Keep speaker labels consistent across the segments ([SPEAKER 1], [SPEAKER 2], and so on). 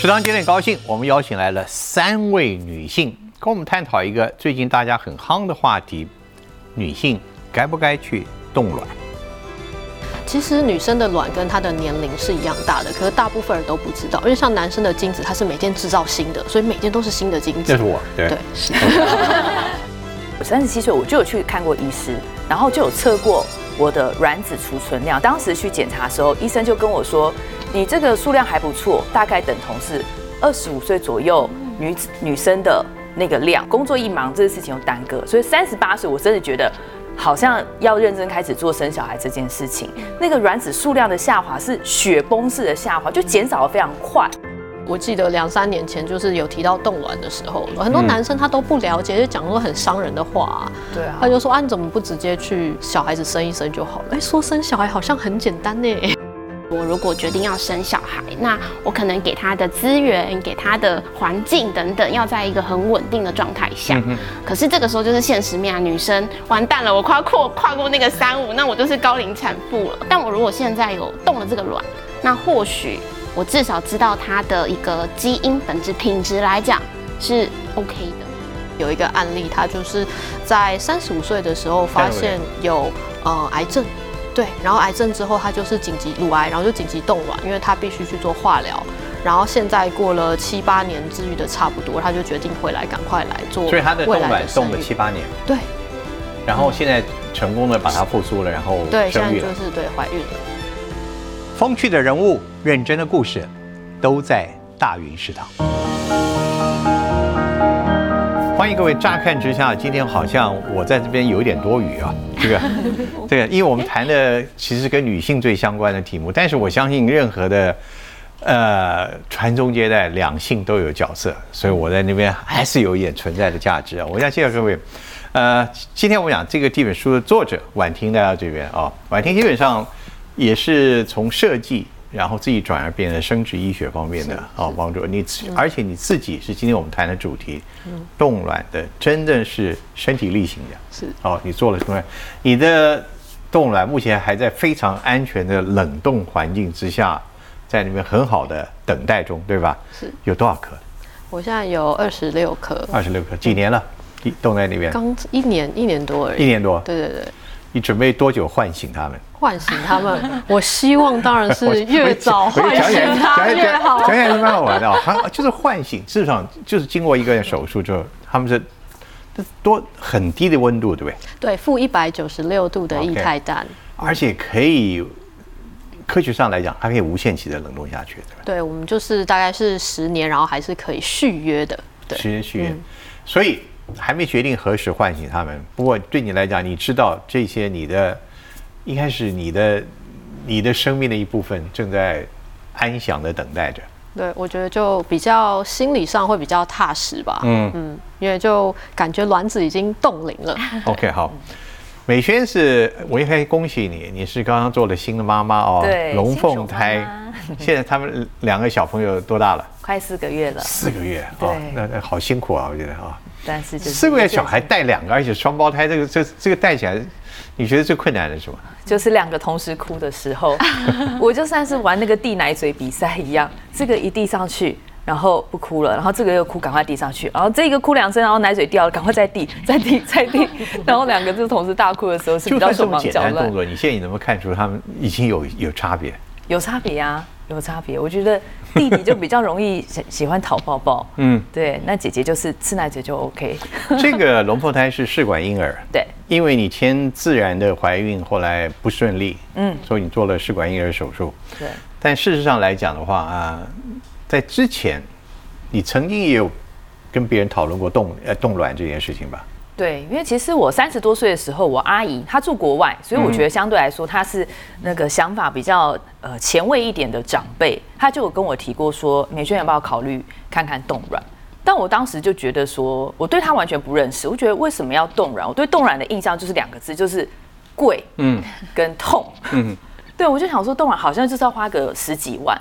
[SPEAKER 1] 食堂今天很高兴，我们邀请来了三位女性，跟我们探讨一个最近大家很夯的话题：女性该不该去冻卵？
[SPEAKER 2] 其实女生的卵跟她的年龄是一样大的，可是大部分人都不知道，因为像男生的精子，它是每天制造新的，所以每天都是新的精子。
[SPEAKER 1] 这是我，对
[SPEAKER 2] 对，是。
[SPEAKER 3] 我三十七岁，我就有去看过医师，然后就有测过我的卵子储存量。当时去检查的时候，医生就跟我说。你这个数量还不错，大概等同是二十五岁左右女女生的那个量。工作一忙，这个事情又耽搁，所以三十八岁，我真的觉得好像要认真开始做生小孩这件事情。那个卵子数量的下滑是雪崩式的下滑，就减少的非常快。
[SPEAKER 2] 我记得两三年前就是有提到冻卵的时候，很多男生他都不了解，就讲说很伤人的话。
[SPEAKER 3] 对啊，
[SPEAKER 2] 他就说啊，你怎么不直接去小孩子生一生就好了？哎，说生小孩好像很简单呢。
[SPEAKER 4] 我如果决定要生小孩，那我可能给他的资源、给他的环境等等，要在一个很稳定的状态下。嗯可是这个时候就是现实面啊，女生完蛋了，我跨过跨过那个三五，那我就是高龄产妇了。但我如果现在有动了这个卵，那或许我至少知道它的一个基因本质品质来讲是 OK 的。
[SPEAKER 2] 有一个案例，他就是在三十五岁的时候发现有呃癌症。对，然后癌症之后，他就是紧急乳癌，然后就紧急冻卵，因为他必须去做化疗。然后现在过了七八年治愈的差不多，他就决定回来，赶快来做。
[SPEAKER 1] 所以他的冻卵冻了七八年。
[SPEAKER 2] 对。
[SPEAKER 1] 然后现在成功的把它复苏了，然后
[SPEAKER 2] 对，现在就是对怀孕了。
[SPEAKER 1] 风趣的人物，认真的故事，都在大云食堂。欢迎各位！乍看之下，今天好像我在这边有一点多余啊。这个，这个，因为我们谈的其实跟女性最相关的题目，但是我相信任何的呃传宗接代，两性都有角色，所以我在那边还是有一点存在的价值啊。我想介绍各位，呃，今天我讲这个这本书的作者婉婷来到这边啊，婉婷基本上也是从设计。然后自己转而变成生殖医学方面的哦帮助你，而且你自己是今天我们谈的主题，嗯冻卵的真正是身体力行的，
[SPEAKER 2] 是
[SPEAKER 1] 哦，你做了冻卵，你的冻卵目前还在非常安全的冷冻环境之下，在里面很好的等待中，对吧？
[SPEAKER 2] 是
[SPEAKER 1] 有多少颗？
[SPEAKER 2] 我现在有二十六颗，
[SPEAKER 1] 二十六颗，几年了？冻在那边？
[SPEAKER 2] 刚一年，一年多而已。
[SPEAKER 1] 一年多？
[SPEAKER 2] 对对对。
[SPEAKER 1] 你准备多久唤醒他们？
[SPEAKER 2] 唤醒他们，我希望当然是越早唤醒他越好。
[SPEAKER 1] 讲起来是蛮好玩的，他就是唤醒，事实上就是经过一个手术之后，他们是多很低的温度，对不对？
[SPEAKER 2] 对，负一百九十六度的液态氮，
[SPEAKER 1] 而且可以科学上来讲，它可以无限期的冷冻下去，对吧？
[SPEAKER 2] 对，我们就是大概是十年，然后还是可以续约的，对
[SPEAKER 1] 十年续约，所以。还没决定何时唤醒他们。不过对你来讲，你知道这些，你的应该是你的你的生命的一部分正在安详的等待着。
[SPEAKER 2] 对，我觉得就比较心理上会比较踏实吧。嗯嗯，因为就感觉卵子已经冻龄了。
[SPEAKER 1] OK，好。美萱是，我应该恭喜你，你是刚刚做了新的妈妈哦，
[SPEAKER 3] 对，
[SPEAKER 1] 龙凤胎。现在他们两个小朋友多大了？
[SPEAKER 3] 快四个月了。
[SPEAKER 1] 四个月，哦，那那好辛苦啊，我觉得啊。
[SPEAKER 3] 但是
[SPEAKER 1] 四个月小孩带两个，而且双胞胎，这个这这个带起来，你觉得最困难的是什么？
[SPEAKER 3] 就是两个同时哭的时候，我就算是玩那个递奶嘴比赛一样，这个一递上去，然后不哭了，然后这个又哭，赶快递上去，然后这个哭两声，然后奶嘴掉了，赶快再递，再递，再递，然后两个就同时大哭的时候是比较手忙脚乱。
[SPEAKER 1] 动作，你现在你能不能看出他们已经有有差别？
[SPEAKER 3] 有差别啊。有差别，我觉得弟弟就比较容易 喜喜欢讨抱抱，嗯，对，那姐姐就是吃奶嘴就 OK。
[SPEAKER 1] 这个龙凤胎是试管婴儿，
[SPEAKER 3] 对，
[SPEAKER 1] 因为你签自然的怀孕，后来不顺利，嗯，所以你做了试管婴儿手术，
[SPEAKER 3] 对。
[SPEAKER 1] 但事实上来讲的话啊，在之前，你曾经也有跟别人讨论过冻呃冻卵这件事情吧？
[SPEAKER 3] 对，因为其实我三十多岁的时候，我阿姨她住国外，所以我觉得相对来说她是那个想法比较呃前卫一点的长辈，她就有跟我提过说，美萱要不要考虑看看冻卵？但我当时就觉得说，我对她完全不认识，我觉得为什么要冻卵？我对冻卵的印象就是两个字，就是贵，嗯，跟痛，嗯，对我就想说冻卵好像就是要花个十几万，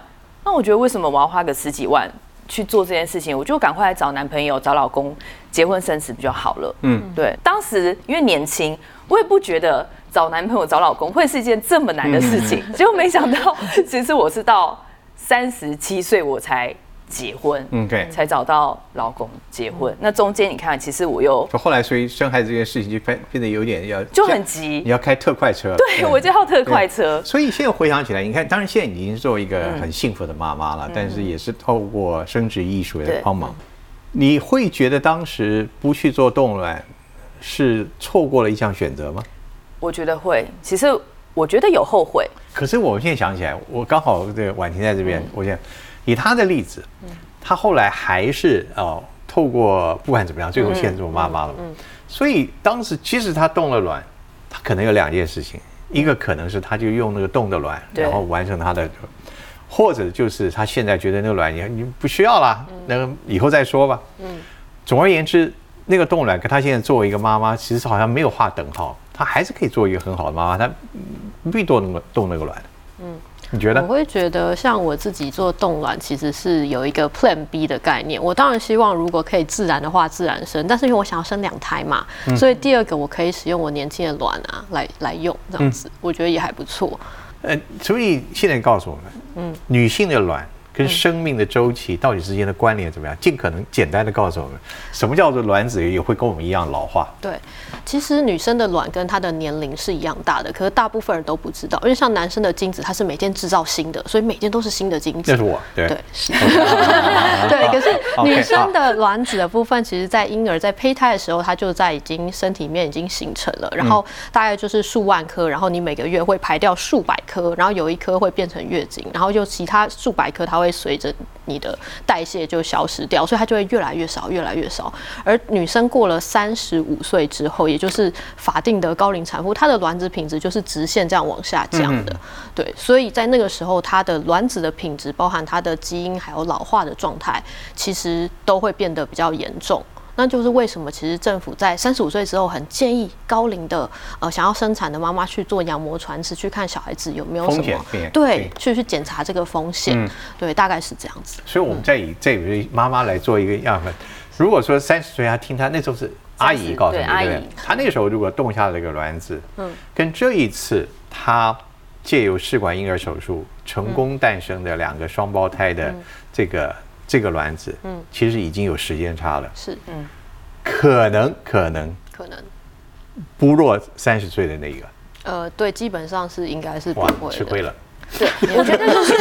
[SPEAKER 3] 那我觉得为什么我要花个十几万？去做这件事情，我就赶快来找男朋友、找老公结婚生子不就好了？嗯，对。当时因为年轻，我也不觉得找男朋友、找老公会是一件这么难的事情。结果没想到，其实我是到三十七岁我才结婚，
[SPEAKER 1] 嗯对。
[SPEAKER 3] 才找到老公结婚。那中间你看，其实我又
[SPEAKER 1] 就后来所以生孩子这件事情就变变得有点要
[SPEAKER 3] 就很急。
[SPEAKER 1] 你要开特快车，
[SPEAKER 3] 对我就要特快车，
[SPEAKER 1] 所以现在回想起来，你看，当然现在已经做一个很幸福的妈妈了，但是也是透过生殖艺术的
[SPEAKER 3] 对。
[SPEAKER 1] 帮忙。你会觉得当时不去做冻卵是错过了一项选择吗？
[SPEAKER 3] 我觉得会。其实我觉得有后悔，
[SPEAKER 1] 可是我现在想起来，我刚好这个婉婷在这边，我想以他的例子，他后来还是哦，透过不管怎么样，最后现在做妈妈了。所以当时即使他冻了卵，他可能有两件事情，一个可能是他就用那个冻的卵，
[SPEAKER 3] 对。
[SPEAKER 1] 然后完成他的，或者就是他现在觉得那个卵你你不需要了，那个以后再说吧。总而言之，那个冻卵跟他现在作为一个妈妈，其实好像没有划等号，他还是可以做一个很好的妈妈，他不必冻那个冻那个卵。嗯，你觉
[SPEAKER 2] 我
[SPEAKER 1] 得？
[SPEAKER 2] 会觉得，像我自己做冻卵，其实是有一个 Plan B 的概念。我当然希望，如果可以自然的话，自然生。但是因为我想要生两胎嘛，所以第二个我可以使用我年轻的卵啊来来用，这样子，我觉得也还不错。
[SPEAKER 1] 呃，所以现在告诉我们，嗯，女性的卵跟生命的周期到底之间的关联怎么样？尽可能简单的告诉我们，什么叫做卵子也会跟我们一样老化？
[SPEAKER 2] 对，其实女生的卵跟她的年龄是一样大的，可是大部分人都不知道，因为像男生的精子，它是每天制造新的，所以每天都是新的精子
[SPEAKER 1] 那。是我，对，
[SPEAKER 2] 对，是，对。可是女生的卵子的部分，其实在婴儿在胚胎的时候，它就在已经身体里面已经形成了，然后大概就是数万颗，然后你每个月会排掉数百颗，然后有一颗会变成月经，然后就其他数百颗它会随着你的代谢就消失掉，所以它就会越来越少，越来越少。而女生过了三十五岁之后，也就是法定的高龄产妇，她的卵子品质就是直线这样往下降的。对，所以在那个时候，她的卵子的品质，包含她的基因还有老化的状态，其实都会变得比较严重。那就是为什么其实政府在三十五岁之后，很建议高龄的呃想要生产的妈妈去做羊膜穿刺，去看小孩子有没有什
[SPEAKER 1] 风险
[SPEAKER 2] 么
[SPEAKER 1] 对
[SPEAKER 2] 对，去去检查这个风险。
[SPEAKER 1] 嗯
[SPEAKER 2] 对，大概是这样子。
[SPEAKER 1] 所以我们再以这位妈妈来做一个样本。如果说三十岁，她听她那时候是阿姨告诉你，
[SPEAKER 3] 对阿姨
[SPEAKER 1] 对不对？她那个时候如果动下了这个卵子，嗯，跟这一次她借由试管婴儿手术成功诞生的两个双胞胎的这个这个卵子，嗯，其实已经有时间差了，
[SPEAKER 2] 是，嗯。
[SPEAKER 1] 可能可能
[SPEAKER 2] 可能，
[SPEAKER 1] 不弱三十岁的那个，
[SPEAKER 2] 呃，对，基本上是应该是不
[SPEAKER 1] 哇，
[SPEAKER 2] 会的。
[SPEAKER 1] 吃亏了。
[SPEAKER 3] 对，我觉得就是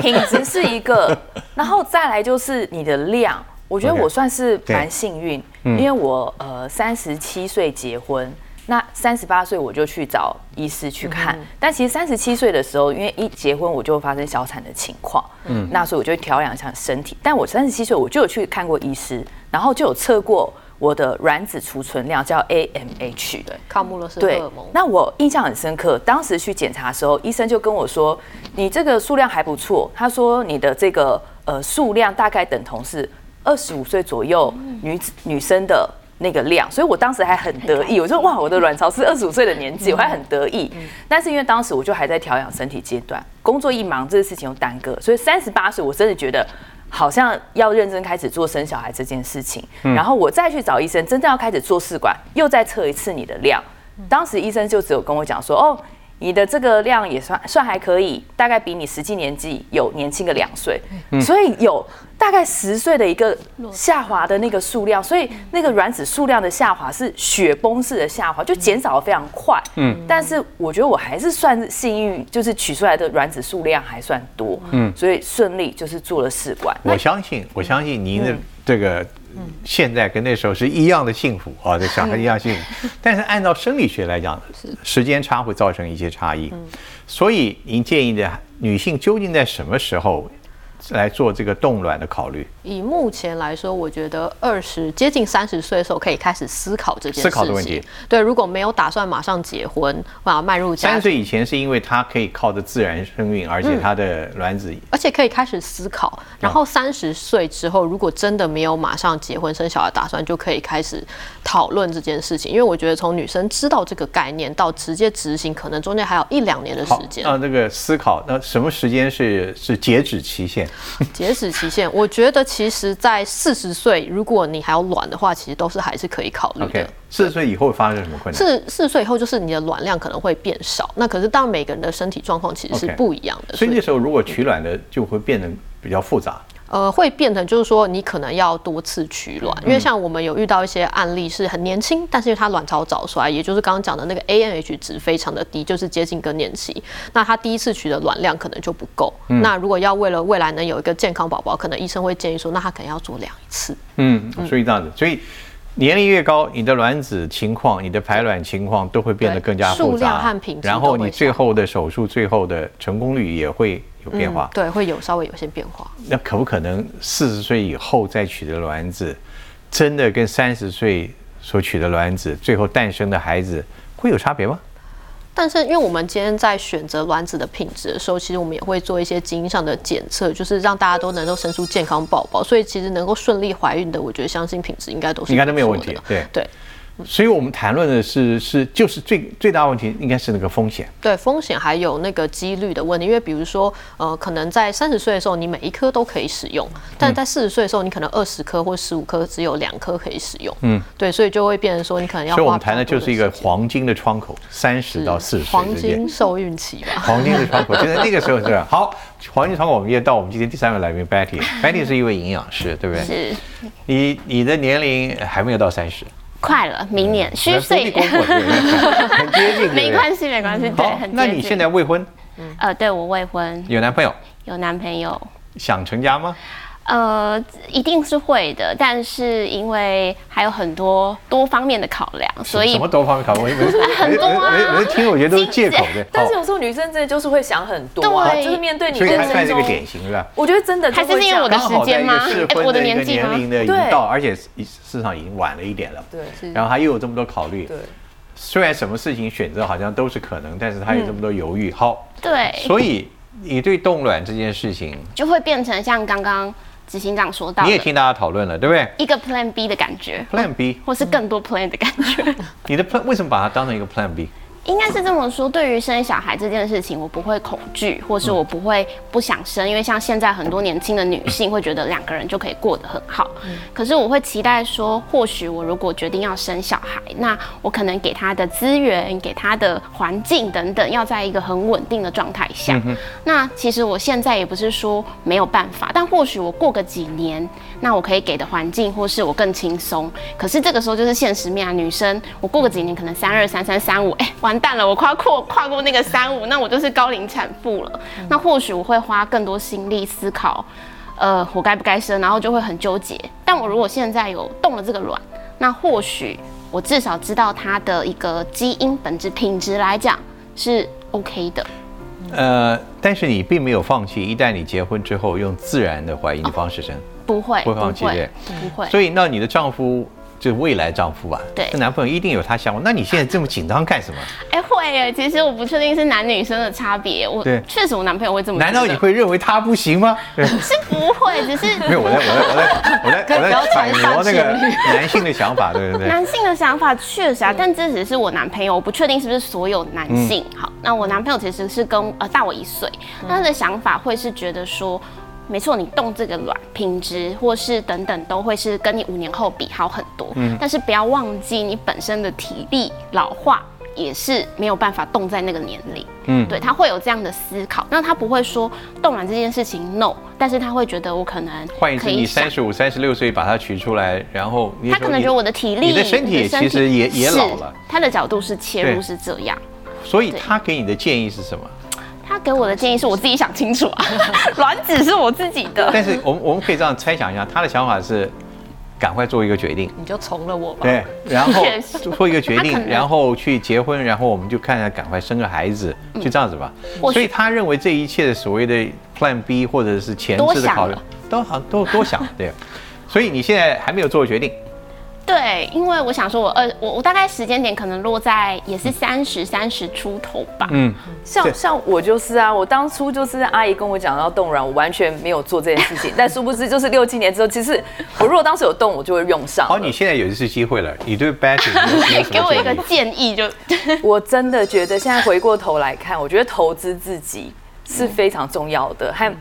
[SPEAKER 3] 品质是一个，然后再来就是你的量。我觉得我算是
[SPEAKER 1] 对。
[SPEAKER 3] 蛮幸运，
[SPEAKER 1] 嗯。
[SPEAKER 3] 因为我呃三十七岁结婚，那三十八岁我就去找医师去看。但其实三十七岁的时候，因为一结婚我就发生小产的情况，嗯，那所以我就调养一下身体。但我三十七岁我就有去看过医师，然后就有测过我的卵子储存量，叫 AMH，对。
[SPEAKER 2] 抗穆勒氏荷
[SPEAKER 3] 对
[SPEAKER 2] 尔蒙，，
[SPEAKER 3] 那我印象很深刻，当时去检查的时候，医生就跟我说，你这个数量还不错。他说你的这个呃数量大概等同是二十五岁左右女子女生的那个量，所以我当时还很得意，我说哇，我的卵巢是二十五岁的年纪，我还很得意。但是因为当时我就还在调养身体阶段，工作一忙，这个事情又耽搁，所以三十八岁我真的觉得。好像要认真开始做生小孩这件事情，然后我再去找医生，真正要开始做试管，又再测一次你的量。当时医生就只有跟我讲说，哦，你的这个量也算算还可以，大概比你实际年纪有年轻个两岁，所以有大概十岁的一个下滑的那个数量，所以那个卵子数量的下滑是雪崩式的下滑，就减少的非常快。嗯，但是我觉得我还是算是幸运，就是取出来的卵子数量还算多，嗯，所以顺利就是做了试管。
[SPEAKER 1] 我相信，我相信您的这个现在跟那时候是一样的幸福啊，这小孩一样幸福。但是按照生理学来讲，时间差会造成一些差异。所以您建议的女性究竟在什么时候来做这个冻卵的考虑？
[SPEAKER 2] 以目前来说，我觉得二十接近三十岁的时候可以开始思考这件事情。
[SPEAKER 1] 思考的问题。
[SPEAKER 2] 对，如果没有打算马上结婚，啊，迈入家，
[SPEAKER 1] 三十岁以前是因为他可以靠着自然生育，而且他的卵子
[SPEAKER 2] 而且可以开始思考。然后三十岁之后，如果真的没有马上结婚生小孩打算，就可以开始讨论这件事情。因为我觉得从女生知道这个概念到直接执行，可能中间还有一两年的时间。
[SPEAKER 1] 啊，那个思考，那什么时间是是截止期限？
[SPEAKER 2] 截止期限，我觉得其实在四十岁，如果你还有卵的话，其实都是还是可以考虑的。
[SPEAKER 1] 四十岁以后会发生什么困难？
[SPEAKER 2] 四四十岁以后，就是你的卵量可能会变少。那可是当然每个人的身体状况其实是不一样的，
[SPEAKER 1] 所以那时候如果取卵的就会变得比较复杂。
[SPEAKER 2] 呃，会变成就是说，你可能要多次取卵，因为像我们有遇到一些案例是很年轻，但是因为他卵巢早衰，也就是刚刚讲的那个 AMH 值非常的低，就是接近更年期，那他第一次取的卵量可能就不够。那如果要为了未来能有一个健康宝宝，可能医生会建议说，那他可能要做两次。
[SPEAKER 1] 嗯，所以这样子，所以年龄越高，你的卵子情况、你的排卵情况都会变得更加复
[SPEAKER 2] 数量
[SPEAKER 1] 杂
[SPEAKER 2] 和品，质
[SPEAKER 1] 然后你最
[SPEAKER 2] 下
[SPEAKER 1] 后的手术最后的成功率也会有变化。
[SPEAKER 2] 对，会有稍微有些变化。
[SPEAKER 1] 那可不可能四十岁以后再取的卵子，真的跟三十岁所取的卵子最后诞生的孩子会有差别吗？
[SPEAKER 2] 但是，因为我们今天在选择卵子的品质的时候，其实我们也会做一些基因上的检测，就是让大家都能够生出健康宝宝。所以，其实能够顺利怀孕的，我觉得相信品质应该都是
[SPEAKER 1] 应该都没有问。题对
[SPEAKER 2] 对
[SPEAKER 1] 所以我们谈论的是是就是最最大问题应该是那个风险。
[SPEAKER 2] 对，风险还有那个几率的问题，因为比如说，呃，可能在三十岁的时候，你每一颗都可以使用，但是在四十岁的时候，你可能二十颗或十五颗只有两颗可以使用。嗯，对，所以就会变成说，你可能要花
[SPEAKER 1] 所以我们谈的就是一个黄金的窗口，三十到四十岁
[SPEAKER 2] 黄金。受孕期吧。
[SPEAKER 1] 黄金的窗口，就在那个时候是吧？好，黄金窗口，我们也到我们今天第三位来宾 Betty。Betty 是一位营养师，对不对？
[SPEAKER 4] 是
[SPEAKER 1] 你你的年龄还没有到三十，
[SPEAKER 4] 快了，明年。虚岁？
[SPEAKER 1] 很接近，
[SPEAKER 4] 没关系，没关系，对，很，
[SPEAKER 1] 那你现在未婚，
[SPEAKER 4] 呃，对我未婚，
[SPEAKER 1] 有男朋友，
[SPEAKER 4] 有男朋友，
[SPEAKER 1] 想成家吗？
[SPEAKER 4] 呃，一定是会的，但是因为还有很多多方面的考量，所以
[SPEAKER 1] 什么多方面考虑？我每次
[SPEAKER 4] 很多啊
[SPEAKER 1] 听，我觉得都是借口的。
[SPEAKER 3] 但是有时候女生真的就是会想很多啊，
[SPEAKER 4] 对
[SPEAKER 3] 就是面对你
[SPEAKER 1] 所以
[SPEAKER 3] 人生
[SPEAKER 1] 他算是个，典型是吧？
[SPEAKER 3] 我觉得真的就
[SPEAKER 4] 还是因为我的时间吗我的年纪吗
[SPEAKER 1] 年龄的已到，而且事实上已经晚了一点了。
[SPEAKER 3] 对
[SPEAKER 1] 然后他又有这么多考虑，
[SPEAKER 3] 对，
[SPEAKER 1] 虽然什么事情选择好像都是可能，但是他有这么多犹豫。好，
[SPEAKER 4] 对，
[SPEAKER 1] 所以你对冻卵这件事情，
[SPEAKER 4] 就会变成像刚刚执行长说到
[SPEAKER 1] 你也听大家讨论了，对不对
[SPEAKER 4] 一个 Plan B 的感觉
[SPEAKER 1] ，？Plan B，
[SPEAKER 4] 或是更多 Plan 的感觉。
[SPEAKER 1] 你的 Plan 为什么把它当成一个 Plan B？
[SPEAKER 4] 应该是这么说，对于生小孩这件事情，我不会恐惧，或是我不会不想生，因为像现在很多年轻的女性会觉得两个人就可以过得很好。可是我会期待说，或许我如果决定要生小孩，那我可能给他的资源、给他的环境等等，要在一个很稳定的状态下。那其实我现在也不是说没有办法，但或许我过个几年，那我可以给的环境或是我更轻松。可是这个时候就是现实面啊，女生我过个几年可能三二、三三、三五，哎，完蛋了，我跨过跨跨过那个三五，那我就是高龄产妇了。那或许我会花更多心力思考，呃，我该不该生，然后就会很纠结。但我如果现在有动了这个卵，那或许我至少知道它的一个基因本质品质来讲是 OK 的。
[SPEAKER 1] 呃，但是你并没有放弃，一旦你结婚之后，用自然的怀孕的方式生，
[SPEAKER 4] 不会，
[SPEAKER 1] 不会放弃对
[SPEAKER 4] 不会。
[SPEAKER 1] 所以那你的丈夫。就是未来丈夫吧，
[SPEAKER 4] 对
[SPEAKER 1] 这男朋友一定有他想法。那你现在这么紧张干什么？
[SPEAKER 4] 哎、会耶，其实我不确定是男女生的差别。我
[SPEAKER 1] 对
[SPEAKER 4] 确实我男朋友会这么。
[SPEAKER 1] 难道你会认为他不行吗？
[SPEAKER 4] 是不会，只是
[SPEAKER 1] 没有，我在我在我在我在我在揣摩那个男性的想法，对不对？
[SPEAKER 4] 男性的想法确实啊，但这只是我男朋友，我不确定是不是所有男性。好，那我男朋友其实是跟呃大我一岁，他的想法会是觉得说。没错，你动这个卵品质或是等等都会是跟你五年后比好很多，嗯。但是不要忘记你本身的体力老化也是没有办法动在那个年龄，嗯，对他会有这样的思考，那他不会说冻卵这件事情 no，但是他会觉得我可能
[SPEAKER 1] 换一次，
[SPEAKER 4] 可以想
[SPEAKER 1] 你三十五、三十六岁把它取出来，然后你
[SPEAKER 4] 他可能觉得我的体力、
[SPEAKER 1] 你的身体其实也也
[SPEAKER 4] 是
[SPEAKER 1] 老了，
[SPEAKER 4] 他的角度是切入是这样。
[SPEAKER 1] 所以他给你的建议是什么？
[SPEAKER 4] 他给我的建议是我自己想清楚啊，卵子是我自己的。
[SPEAKER 1] 但是我们我们可以这样猜想一下，他的想法是赶快做一个决定，
[SPEAKER 2] 你就从了我吧。
[SPEAKER 1] 对，然后 做一个决定，然后去结婚，然后我们就看看赶快生个孩子，就这样子吧。所以他认为这一切的所谓的 Plan B 或者是前置的考虑都好都多想，对。所以你现在还没有做决定，
[SPEAKER 4] 对，因为我想说我二我我大概时间点可能落在也是三十三十出头吧。
[SPEAKER 1] 嗯，
[SPEAKER 3] 像像我就是啊，我当初就是阿姨跟我讲要冻卵，我完全没有做这件事情，但殊不知就是六七年之后，其实我如果当时有动，我就会用上了。
[SPEAKER 1] 好，你现在有一次机会了，你对有什
[SPEAKER 4] 给我一个
[SPEAKER 1] 建议？
[SPEAKER 4] 就，
[SPEAKER 3] 我真的觉得现在回过头来看，我觉得投资自己是非常重要的，和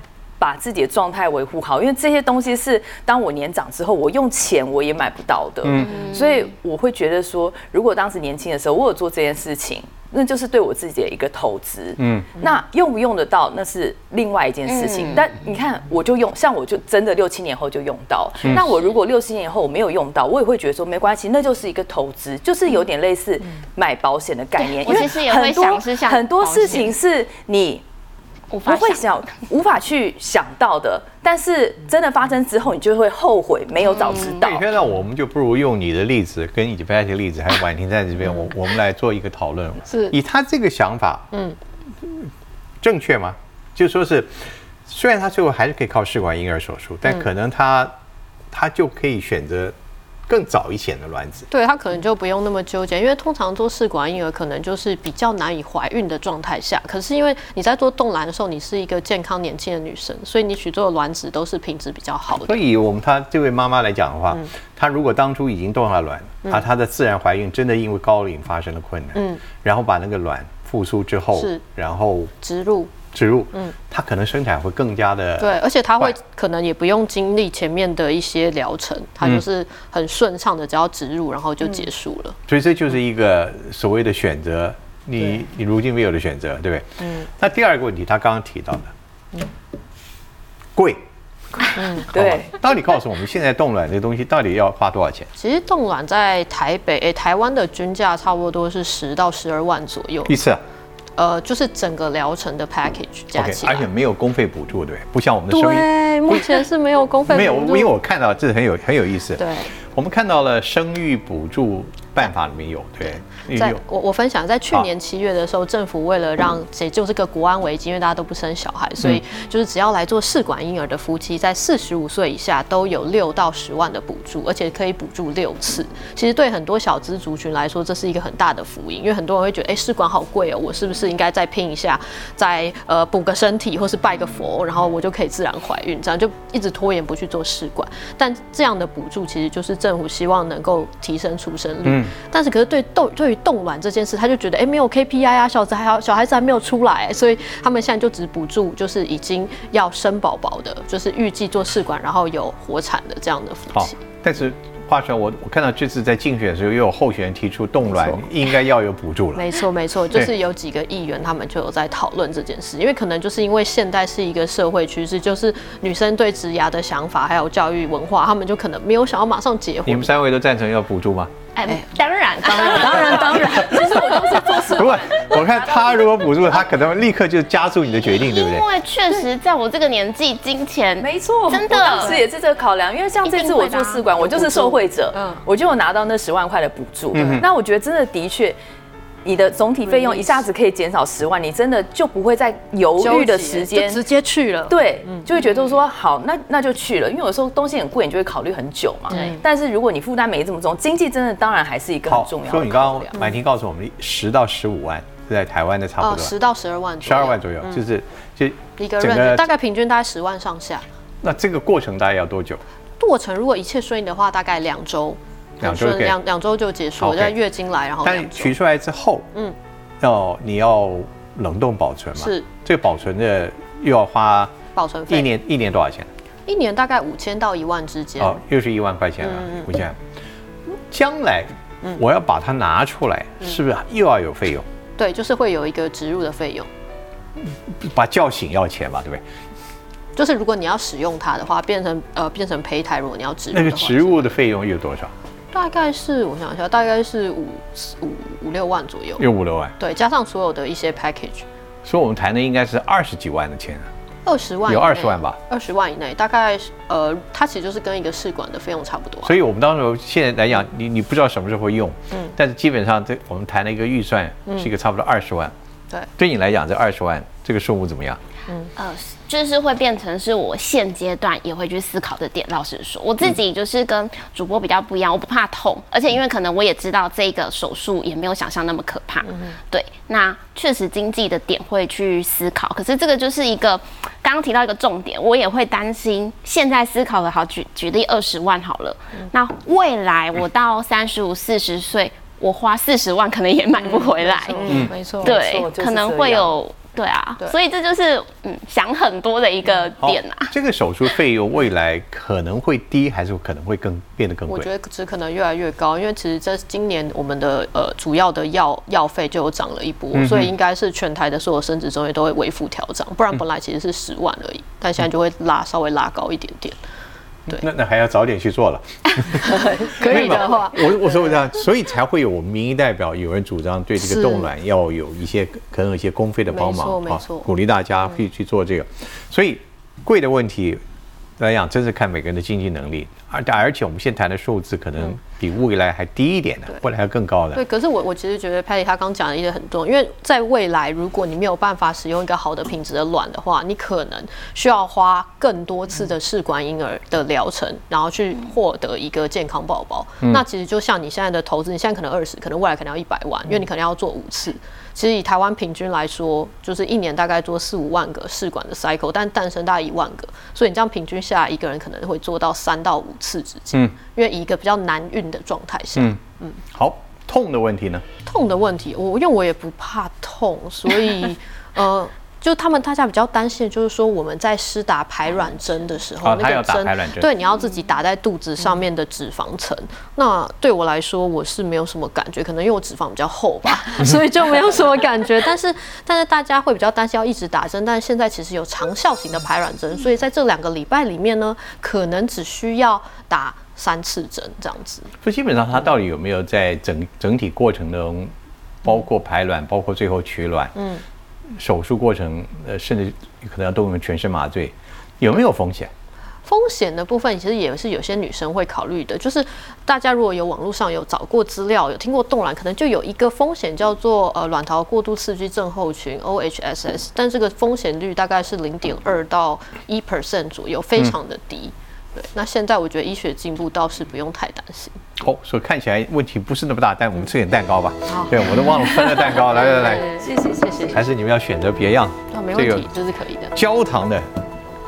[SPEAKER 3] 把自己的状态维护好，因为这些东西是当我年长之后，我用钱我也买不到的。嗯，所以我会觉得说，如果当时年轻的时候我有做这件事情，那就是对我自己的一个投资。嗯，那用不用得到，那是另外一件事情。但你看，我就用，像我就真的六七年后就用到。那我如果六七年后我没有用到，我也会觉得说没关系，那就是一个投资，就是有点类似买保险的概念。
[SPEAKER 4] 我其实也会想是
[SPEAKER 3] 很多事情是你。不会想，无法去想到的，但是真的发生之后，你就会后悔没有早知道。
[SPEAKER 1] 现在我们就不如用你的例子跟以及白的例子，还有婉婷在这边，我我们来做一个讨论。
[SPEAKER 2] 是
[SPEAKER 1] 以他这个想法，嗯，正确吗？就说是，虽然他最后还是可以靠试管婴儿手术，但可能他他就可以选择。更早一些的卵子，
[SPEAKER 2] 对他可能就不用那么纠结，因为通常做试管婴儿可能就是比较难以怀孕的状态下，可是因为你在做冻卵的时候，你是一个健康年轻的女生，所以你取做的卵子都是品质比较好的。
[SPEAKER 1] 所以，我们她这位妈妈来讲的话，她如果当初已经冻了卵，啊，她的自然怀孕真的因为高龄发生了困难，嗯，然后把那个卵复苏之后，是，然后
[SPEAKER 2] 植入。
[SPEAKER 1] 植入，嗯，它可能生产会更加的
[SPEAKER 2] 对，而且它会可能也不用经历前面的一些疗程，它就是很顺畅的，只要植入然后就结束了。
[SPEAKER 1] 所以这就是一个所谓的选择，你你如今没有的选择，对不对？嗯。那第二个问题，他刚刚提到的，嗯，贵，
[SPEAKER 3] 嗯，对。
[SPEAKER 1] 到底告诉我们，现在冻卵这东西到底要花多少钱？
[SPEAKER 2] 其实冻卵在台北，哎，台湾的均价差不多是十到十二万左右
[SPEAKER 1] 一次。
[SPEAKER 2] 呃，就是整个疗程的 package 加起
[SPEAKER 1] 来，而且没有公费补助，对，不像我们的生育，
[SPEAKER 2] 对，目前是没有公费，
[SPEAKER 1] 没有，因为我看到这很有很有意思，
[SPEAKER 2] 对，
[SPEAKER 1] 我们看到了生育补助。办法里面有对，
[SPEAKER 2] 在我我分享，在去年七月的时候，政府为了让谁就这个国安危机，因为大家都不生小孩，所以就是只要来做试管婴儿的夫妻，在四十五岁以下都有六到十万的补助，而且可以补助六次。其实对很多小资族群来说，这是一个很大的福音，因为很多人会觉得，哎，试管好贵哦，我是不是应该再拼一下，再呃补个身体，或是拜个佛，然后我就可以自然怀孕，这样就一直拖延不去做试管。但这样的补助其实就是政府希望能够提升出生率。但是，可是对冻对于冻卵这件事，他就觉得哎，没有 KPI 啊，小子还好，小孩子还没有出来，所以他们现在就只补助，就是已经要生宝宝的，就是预计做试管，然后有活产的这样的夫妻。
[SPEAKER 1] 但是。话说我我看到这次在竞选的时候，又有候选人提出冻卵应该要有补助了。
[SPEAKER 2] 没错没错，就是有几个议员他们就有在讨论这件事，因为可能就是因为现代是一个社会趋势，就是女生对职涯的想法还有教育文化，他们就可能没有想要马上结婚。
[SPEAKER 1] 你们三位都赞成要补助吗？
[SPEAKER 4] 哎，当然，
[SPEAKER 2] 当然，当然，当然。其实我都是做事。
[SPEAKER 1] 不过，我看他如果补助，他可能立刻就加速你的决定，对不对？
[SPEAKER 4] 因为确实在我这个年纪，金钱
[SPEAKER 3] 没错，
[SPEAKER 4] 真的，
[SPEAKER 3] 当时也是这个考量。因为像这次我做试管，我就是受惠者，嗯，我就有拿到那十万块的补助。那我觉得真的的确。你的总体费用一下子可以减少十万，你真的就不会再犹豫的时间
[SPEAKER 2] 直接去了，
[SPEAKER 3] 对，就会觉得说好，那那就去了，因为有时候东西很贵，你就会考虑很久嘛。对。但是如果你负担没这么重，经济真的当然还是一个很重要的。
[SPEAKER 1] 所以你刚刚满婷告诉我们，十到十五万是在台湾的差不多，
[SPEAKER 2] 十到十二万，
[SPEAKER 1] 十二万左右，就是就
[SPEAKER 2] 一个人大概平均大概十万上下。
[SPEAKER 1] 那这个过程大概要多久？
[SPEAKER 2] 过程如果一切顺利的话，大概两周，
[SPEAKER 1] 两周
[SPEAKER 2] 两两周就结束。我在月经来，然后
[SPEAKER 1] 但取出来之后，嗯。要你要冷冻保存嘛？
[SPEAKER 2] 是
[SPEAKER 1] 这个保存的又要花
[SPEAKER 2] 保存费，
[SPEAKER 1] 一年一年多少钱？
[SPEAKER 2] 一年大概五千到一万之间。哦，
[SPEAKER 1] 又是一万块钱了，五千。将来我要把它拿出来，是不是又要有费用？
[SPEAKER 2] 对，就是会有一个植入的费用。
[SPEAKER 1] 把叫醒要钱嘛，对不对？
[SPEAKER 2] 就是如果你要使用它的话，变成呃变成胚胎，如果你要植入，
[SPEAKER 1] 那个植入的费用有多少？
[SPEAKER 2] 大概是我想一下，大概是五五五六万左右，
[SPEAKER 1] 有五六万，
[SPEAKER 2] 对，加上所有的一些 package，
[SPEAKER 1] 所以我们谈的应该是二十几万的钱，
[SPEAKER 2] 二十万
[SPEAKER 1] 有二十万吧，
[SPEAKER 2] 二十万以内，大概呃，它其实就是跟一个试管的费用差不多。
[SPEAKER 1] 所以我们当时现在来讲，你你不知道什么时候会用，嗯，但是基本上这我们谈的一个预算是一个差不多二十万，
[SPEAKER 2] 对，
[SPEAKER 1] 对你来讲这二十万这个数目怎么样？嗯。
[SPEAKER 4] 呃，就是会变成是我现阶段也会去思考的点。老实说，我自己就是跟主播比较不一样，我不怕痛，而且因为可能我也知道这个手术也没有想象那么可怕。对，那确实经济的点会去思考。可是这个就是一个刚刚提到一个重点，我也会担心。现在思考的好，举举例二十万好了，那未来我到三十五、四十岁，我花四十万可能也买不回来。
[SPEAKER 2] 嗯，没错，
[SPEAKER 4] 对，可能会有。对啊，
[SPEAKER 2] 对
[SPEAKER 4] 所以这就是嗯想很多的一个
[SPEAKER 1] 好
[SPEAKER 4] 点啊。
[SPEAKER 1] 这个手术费用未来可能会低，还是可能会更变得更贵？
[SPEAKER 2] 我觉得只可能越来越高，因为其实这今年我们的呃主要的药药费就有涨了一波，
[SPEAKER 1] 嗯
[SPEAKER 2] 所以应该是全台的所有生殖中心都会微幅调涨，不然本来其实是十万而已，但现在就会拉稍微拉高一点点。
[SPEAKER 1] 那那还要早点去做了。
[SPEAKER 2] 可以的。话，
[SPEAKER 1] 我我说我这样，所以才会有我们民意代表有人主张对这个
[SPEAKER 2] 是
[SPEAKER 1] 冻卵要有一些可能有一些公费的帮
[SPEAKER 2] 没错
[SPEAKER 1] 忙啊
[SPEAKER 2] 没错，
[SPEAKER 1] 鼓励大家去去做这个。所以贵的问题来讲，真是看每个人的经济能力，而而且我们现在谈的数字可能比未来还低一点的，未来还更高的
[SPEAKER 2] 对，。可是我我其实觉得 Patty 他刚讲的一点很重要，因为在未来，如果你没有办法使用一个好的品质的卵的话，你可能需要花更多次的试管婴儿的疗程，然后去获得一个健康宝宝。那其实就像你现在的投资，你现在可能二十，可能未来可能要一百万，因为你可能要做五次。其实以台湾平均来说，就是一年大概做四五万个试管的 cycle，但诞生大概一万个，所以你这样平均下来，一个人可能会做到三到五次之间。
[SPEAKER 1] 嗯
[SPEAKER 2] 因为以一个比较难孕的状态下，
[SPEAKER 1] 嗯好，痛的问题呢？
[SPEAKER 2] 痛的问题，我因为我也不怕痛，所以 呃，就他们大家比较担心，的就是说我们在施打排卵针的时候，
[SPEAKER 1] 哦他要打排卵针
[SPEAKER 2] 对，你要自己打在肚子上面的脂肪层。那对我来说，我是没有什么感觉，可能因为我脂肪比较厚吧，所以就没有什么感觉。但是，但是大家会比较担心要一直打针，但是现在其实有长效型的排卵针，所以在这两个礼拜里面呢，可能只需要打三次针这样子。
[SPEAKER 1] 所以基本上它到底有没有在整整体过程中，包括排卵，包括最后取卵，嗯，手术过程，呃，甚至可能要动用全身麻醉，有没有风险？
[SPEAKER 2] 风险的部分其实也是有些女生会考虑的，就是大家如果有网络上有找过资料，有听过冻卵，可能就有一个风险叫做呃卵巢过度刺激症候群 OHSS，但这个风险率大概是零点二到一 percent 左右，非常的低。对，那现在我觉得医学进步倒是不用太担心。
[SPEAKER 1] 哦，所以看起来问题不是那么大，但我们吃点蛋糕吧。对，我都忘了分了蛋糕，来来来，
[SPEAKER 2] 谢谢谢谢，
[SPEAKER 1] 还是你们要选择别样，
[SPEAKER 2] 啊没
[SPEAKER 1] 这个
[SPEAKER 2] 问题，这是可以的。
[SPEAKER 1] 焦糖的，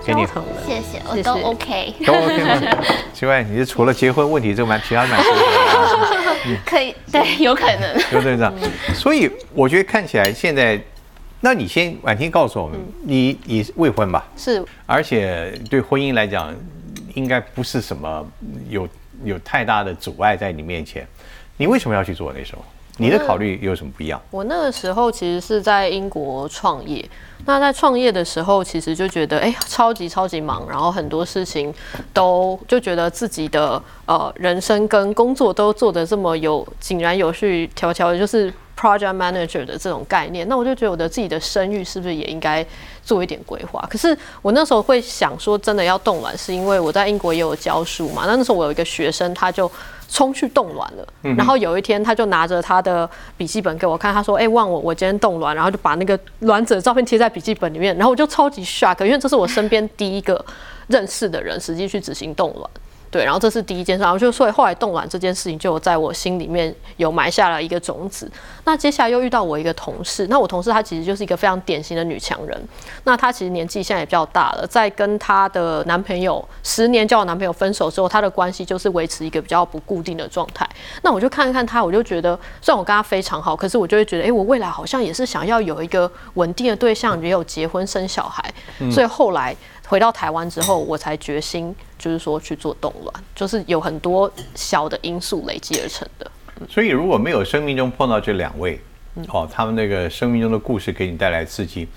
[SPEAKER 1] 给你
[SPEAKER 2] 焦糖的
[SPEAKER 4] 谢谢，都 OK，
[SPEAKER 1] 都 OK 吗？奇怪，你是除了结婚问题之外，蛮其他蛮。
[SPEAKER 4] 可以，对，有可能。
[SPEAKER 1] 对对对，所以我觉得看起来现在，那你先婉婷告诉我们，你你未婚吧？
[SPEAKER 2] 是
[SPEAKER 1] 而且对婚姻来讲，应该不是什么有有太大的阻碍在你面前。你为什么要去做那时候？你的考虑有什么不一样？
[SPEAKER 2] 我那个时候其实是在英国创业，那在创业的时候，其实就觉得哎、超级超级忙，然后很多事情都就觉得自己的呃人生跟工作都做得这么有井然有序、条条，就是 project manager 的这种概念，那我就觉得我的自己的声誉是不是也应该做一点规划？可是我那时候会想说，真的要动卵，是因为我在英国也有教书嘛，那那时候我有一个学生，他就。冲去冻卵了，然后有一天他就拿着他的笔记本给我看，他说：“哎、忘我我今天冻卵。”然后就把那个卵子的照片贴在笔记本里面，然后我就超级 shock，因为这是我身边第一个认识的人实际去执行冻卵。对，然后这是第一件事，然后就所以后来冻卵这件事情就在我心里面有埋下了一个种子。那接下来又遇到我一个同事，那我同事她其实就是一个非常典型的女强人，那她其实年纪现在也比较大了，在跟她的男朋友十年交往男朋友分手之后，她的关系就是维持一个比较不固定的状态。那我就看看她，我就觉得虽然我跟她非常好，可是我就会觉得，哎、我未来好像也是想要有一个稳定的对象，也有结婚生小孩，所以后来。回到台湾之后，我才决心就是说去做动乱，就是有很多小的因素累积而成的。
[SPEAKER 1] 所以如果没有生命中碰到这两位，哦，他们那个生命中的故事给你带来刺激，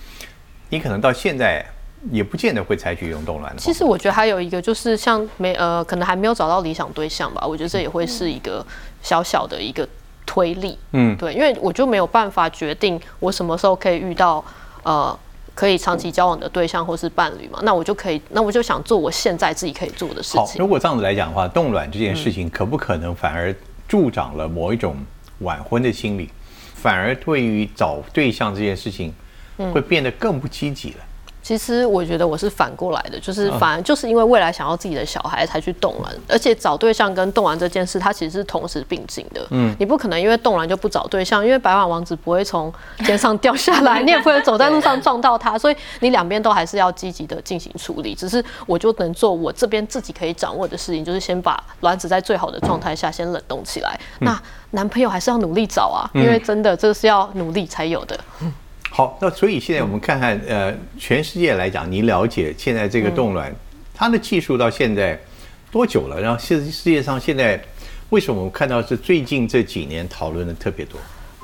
[SPEAKER 1] 你可能到现在也不见得会采取用冻卵的。
[SPEAKER 2] 其实我觉得还有一个就是像没呃，可能还没有找到理想对象吧，我觉得这也会是一个小小的一个推力。
[SPEAKER 1] 嗯
[SPEAKER 2] 对，因为我就没有办法决定我什么时候可以遇到呃可以长期交往的对象或是伴侣嘛，那我就可以，那我就想做我现在自己可以做的事，情。
[SPEAKER 1] 如果这样子来讲的话，冻卵这件事情可不可能反而助长了某一种晚婚的心理，反而对于找对象这件事情会变得更不积极了？
[SPEAKER 2] 其实我觉得我是反过来的，就是
[SPEAKER 1] 嗯
[SPEAKER 2] 反而就是因为未来想要自己的小孩才去冻卵，而且找对象跟冻卵这件事，它其实是同时并进的。嗯，你不可能因为冻卵就不找对象，因为白马王子不会从天上掉下来，你也不会走在路上撞到他，所以你两边都还是要积极的进行处理。只是我就能做我这边自己可以掌握的事情，就是先把卵子在最好的状态下先冷冻起来。那男朋友还是要努力找啊，因为真的这是要努力才有的。
[SPEAKER 1] 好，那所以现在我们看看，呃，全世界来讲，你了解现在这个冻卵，它的技术到现在多久了？然后世世界上现在为什么我们看到是最近这几年讨论的特别多？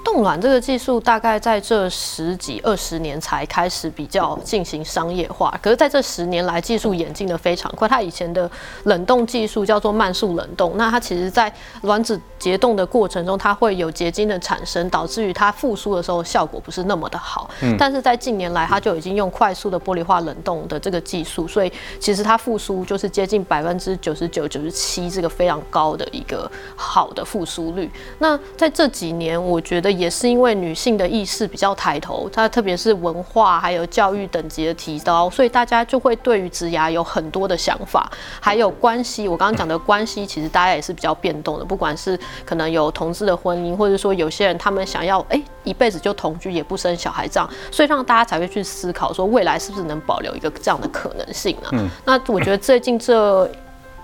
[SPEAKER 2] 冻卵这个技术大概在这十几二十年才开始比较进行商业化，可是在这十年来，技术演进的非常快。它以前的冷冻技术叫做慢速冷冻，那它其实在卵子结冻的过程中，它会有结晶的产生，导致于它复苏的时候效果不是那么的好。嗯。但是在近年来，它就已经用快速的玻璃化冷冻的这个技术，所以其实它复苏就是接近百分之九十九、九十七，这个非常高的一个好的复苏率。那在这几年，我觉得。也是因为女性的意识比较抬头，她特别是文化还有教育等级的提高，所以大家就会对于职涯有很多的想法，还有关系。我刚刚讲的关系，其实大家也是比较变动的，不管是可能有同志的婚姻，或者说有些人他们想要哎一辈子就同居也不生小孩这样，所以让大家才会去思考说未来是不是能保留一个这样的可能性呢？嗯，那我觉得最近这。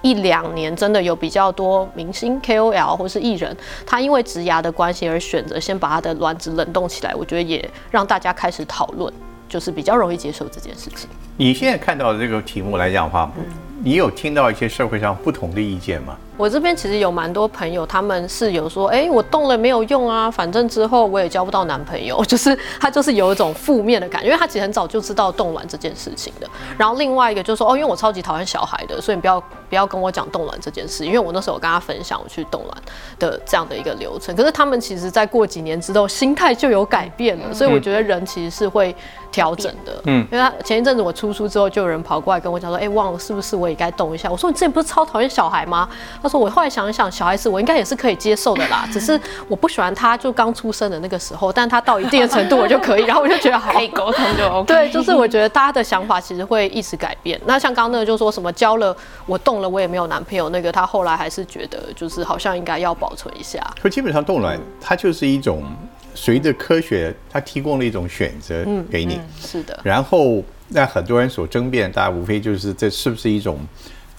[SPEAKER 2] 一两年真的有比较多明星 KOL 或是艺人，他因为植牙的关系而选择先把他的卵子冷冻起来，我觉得也让大家开始讨论，就是比较容易接受这件事情。
[SPEAKER 1] 你现在看到的这个题目来讲的话，你有听到一些社会上不同的意见吗？
[SPEAKER 2] 我这边其实有蛮多朋友，他们是有说，哎，我动了没有用啊，反正之后我也交不到男朋友，就是他就是有一种负面的感觉，因为他其实很早就知道冻卵这件事情的。然后另外一个就是说，哦，因为我超级讨厌小孩的，所以你不要不要跟我讲冻卵这件事，因为我那时候我跟他分享我去冻卵的这样的一个流程。可是他们其实在过几年之后，心态就有改变了，所以我觉得人其实是会调整的。嗯，因为他前一阵子我出书之后，就有人跑过来跟我讲说，哎，忘了是不是我也该动一下？我说你之前不是超讨厌小孩吗？他说我后来想一想，小孩子我应该也是可以接受的啦，只是我不喜欢他就刚出生的那个时候，但他到一定的程度我就可以，然后我就觉得好
[SPEAKER 4] 可以沟通就 OK。
[SPEAKER 2] 对，就是我觉得大家的想法其实会一直改变。那像刚刚那个就说什么交了我动了我也没有男朋友，那个他后来还是觉得就是好像应该要保存一下。
[SPEAKER 1] 可基本上冻卵它就是一种随着科学它提供了一种选择给你，
[SPEAKER 2] 是的。
[SPEAKER 1] 然后那很多人所争辩，大家无非就是这是不是一种。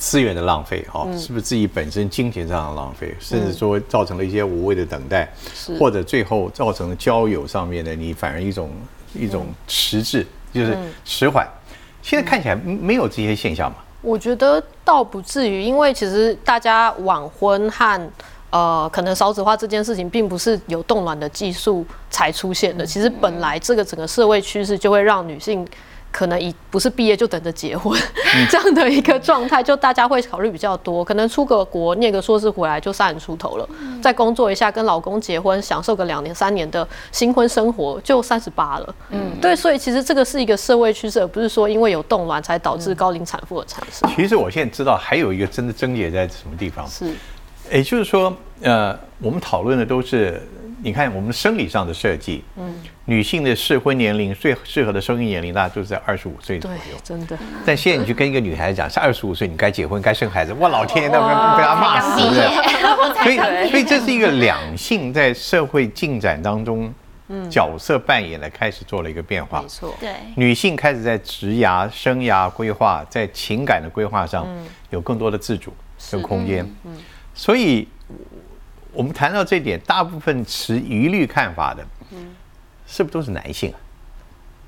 [SPEAKER 1] 资源的浪费，哈，是不是自己本身金钱上的浪费，甚至说造成了一些无谓的等待，或者最后造成了交友上面的你反而一种一种迟滞，就是迟缓。现在看起来没有这些现象嘛？
[SPEAKER 2] 我觉得倒不至于，因为其实大家晚婚和呃可能少子化这件事情，并不是有冻卵的技术才出现的。其实本来这个整个社会趋势就会让女性。可能以不是毕业就等着结婚 这样的一个状态，就大家会考虑比较多。可能出个国念个硕士回来就三十出头了，再工作一下跟老公结婚，享受个两年三年的新婚生活就三十八了。嗯，对，所以其实这个是一个社会趋势，而不是说因为有冻卵才导致高龄产妇的产生。
[SPEAKER 1] 其实我现在知道还有一个真的症结在什么地方，
[SPEAKER 2] 是，
[SPEAKER 1] 也就是说，呃，我们讨论的都是。你看，我们生理上的设计，嗯，女性的适婚年龄最适合的生育年龄，大家都是在二十五岁左右。
[SPEAKER 2] 真的。
[SPEAKER 1] 但现在你去跟一个女孩子讲，是二十五岁，你该结婚，该生孩子，哇，老天爷，那被他骂死了。所以，所以这是一个两性在社会进展当中，角色扮演的开始做了一个变化。
[SPEAKER 2] 没错，
[SPEAKER 4] 对。
[SPEAKER 1] 女性开始在职涯、生涯规划，在情感的规划上，有更多的自主跟空间。嗯。所以。我们谈到这点，大部分持疑虑看法的，是不是都是男性啊？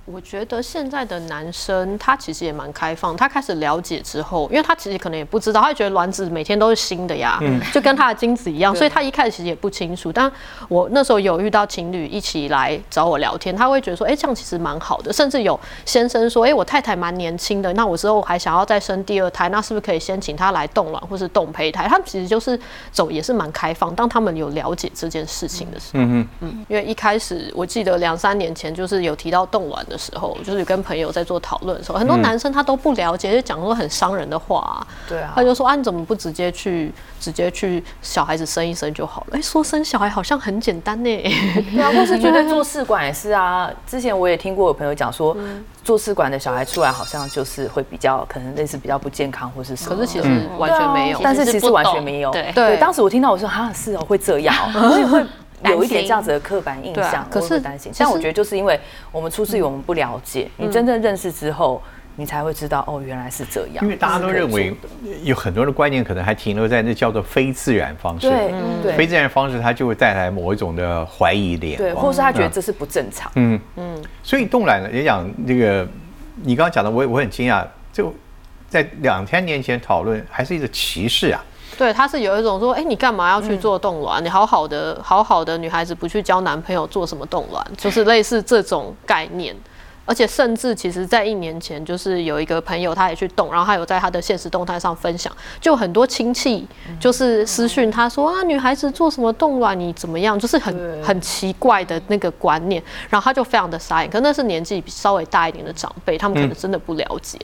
[SPEAKER 2] 我觉得现在的男生他其实也蛮开放，他开始了解之后，因为他其实可能也不知道，他觉得卵子每天都是新的呀，就跟他的精子一样，所以他一开始其实也不清楚。但我那时候有遇到情侣一起来找我聊天，他会觉得说，哎，这样其实蛮好的。甚至有先生说，哎，我太太蛮年轻的，那我之后还想要再生第二胎，那是不是可以先请他来冻卵或是冻胚胎？他们其实就是走也是蛮开放。当他们有了解这件事情的时候，嗯嗯，因为一开始我记得两三年前就是有提到冻卵。的时候，就是跟朋友在做讨论的时候，很多男生他都不了解，就讲说很伤人的话。
[SPEAKER 3] 对啊，
[SPEAKER 2] 他就说啊，你怎么不直接去直接去小孩子生一生就好了？哎，说生小孩好像很简单呢。
[SPEAKER 3] 对啊，或是觉得做试管也是啊。之前我也听过有朋友讲说，做试管的小孩出来好像就是会比较可能类似比较不健康或是什
[SPEAKER 2] 么。可是其实完全没有，
[SPEAKER 3] 但是其实完全没有。
[SPEAKER 2] 对
[SPEAKER 3] 对，当时我听到我说啊，是哦，会这样，我也会。有一点这样子的刻板印象，可是担心。但我觉得就是因为我们出自于我们不了解，你真正认识之后，你才会知道哦，原来是这样。
[SPEAKER 1] 因为大家都认为有很多的观念可能还停留在那叫做非自然方式，
[SPEAKER 3] 对对。
[SPEAKER 1] 非自然方式它就会带来某一种的怀疑的眼
[SPEAKER 3] 对，
[SPEAKER 1] 光，
[SPEAKER 3] 或是他觉得这是不正常。
[SPEAKER 1] 嗯。嗯，所以冻卵也讲这个，你刚刚讲的，我我很惊讶，就在两千年前讨论还是一个歧视啊。
[SPEAKER 2] 对，他是有一种说，哎，你干嘛要去做冻卵？你好好的好好的女孩子不去交男朋友，做什么冻卵？就是类似这种概念。而且甚至其实，在一年前，就是有一个朋友他也去动，然后他有在他的现实动态上分享，就很多亲戚就是私讯他说啊，女孩子做什么冻卵，你怎么样？就是很很奇怪的那个观念，然后他就非常的傻眼。可那是年纪稍微大一点的长辈，他们可能真的不了解，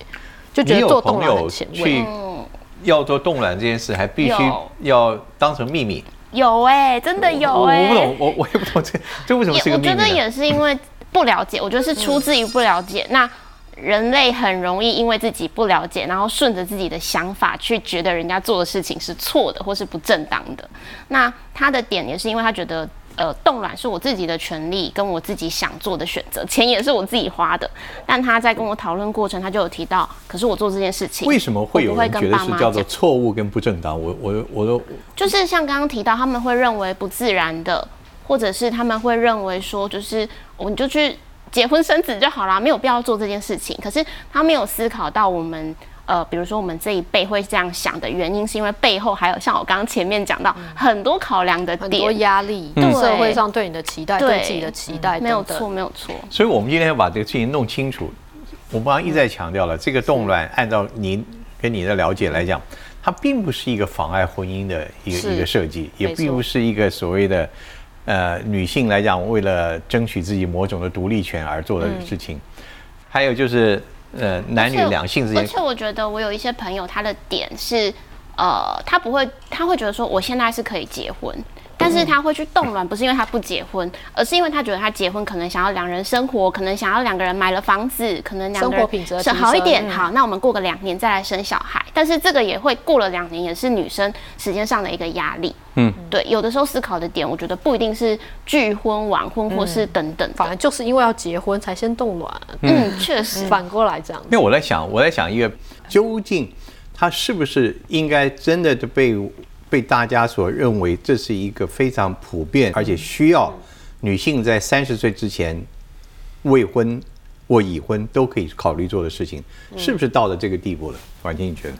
[SPEAKER 2] 就觉得做动卵很前卫。
[SPEAKER 1] 要做冻卵这件事，还必须要当成秘密。
[SPEAKER 4] 有哎，真的有哎。
[SPEAKER 1] 我不懂，我我也不懂这这为什么是个秘密？
[SPEAKER 4] 我觉得也是因为不了解，我觉得是出自于不了解。那人类很容易因为自己不了解，然后顺着自己的想法去觉得人家做的事情是错的或是不正当的。那他的点也是因为他觉得。呃，冻卵是我自己的权利，跟我自己想做的选择，钱也是我自己花的。但他在跟我讨论过程，他就有提到，可是我做这件事情，
[SPEAKER 1] 为什么会有人觉得是叫做错误跟不正当？我我我都
[SPEAKER 4] 就是像刚刚提到，他们会认为不自然的，或者是他们会认为说，就是我们就去结婚生子就好啦，没有必要做这件事情。可是他没有思考到我们。呃，比如说我们这一辈会这样想的原因，是因为背后还有像我刚刚前面讲到很多考量的点，
[SPEAKER 2] 很多压力，对社会上对你的期待，对自己的期待，
[SPEAKER 4] 没有错，没有错。
[SPEAKER 1] 所以，我们今天要把这个事情弄清楚。我们刚刚一再强调了，这个动乱，按照您跟你的了解来讲，它并不是一个妨碍婚姻的一个一个设计，也并不是一个所谓的呃女性来讲为了争取自己某种的独立权而做的事情。还有就是。呃，男女两性之间，
[SPEAKER 4] 而且我觉得我有一些朋友，他的点是，呃，他不会，他会觉得说，我现在是可以结婚。但是他会去冻卵，不是因为他不结婚，而是因为他觉得他结婚可能想要两人生活，可能想要两个人买了房子，可能两个
[SPEAKER 2] 人
[SPEAKER 4] 生好一点。好，那我们过个两年再来生小孩。但是这个也会过了两年，也是女生时间上的一个压力。嗯，对，有的时候思考的点，我觉得不一定是拒婚、晚婚或是等等，
[SPEAKER 2] 反而就是因为要结婚才先冻卵。
[SPEAKER 4] 嗯，确实，
[SPEAKER 2] 反过来这样。
[SPEAKER 1] 因为我在想，我在想一个，究竟他是不是应该真的就被。被大家所认为这是一个非常普遍，而且需要女性在三十岁之前未婚或已婚都可以考虑做的事情，是不是到了这个地步了？婉婷，你觉得？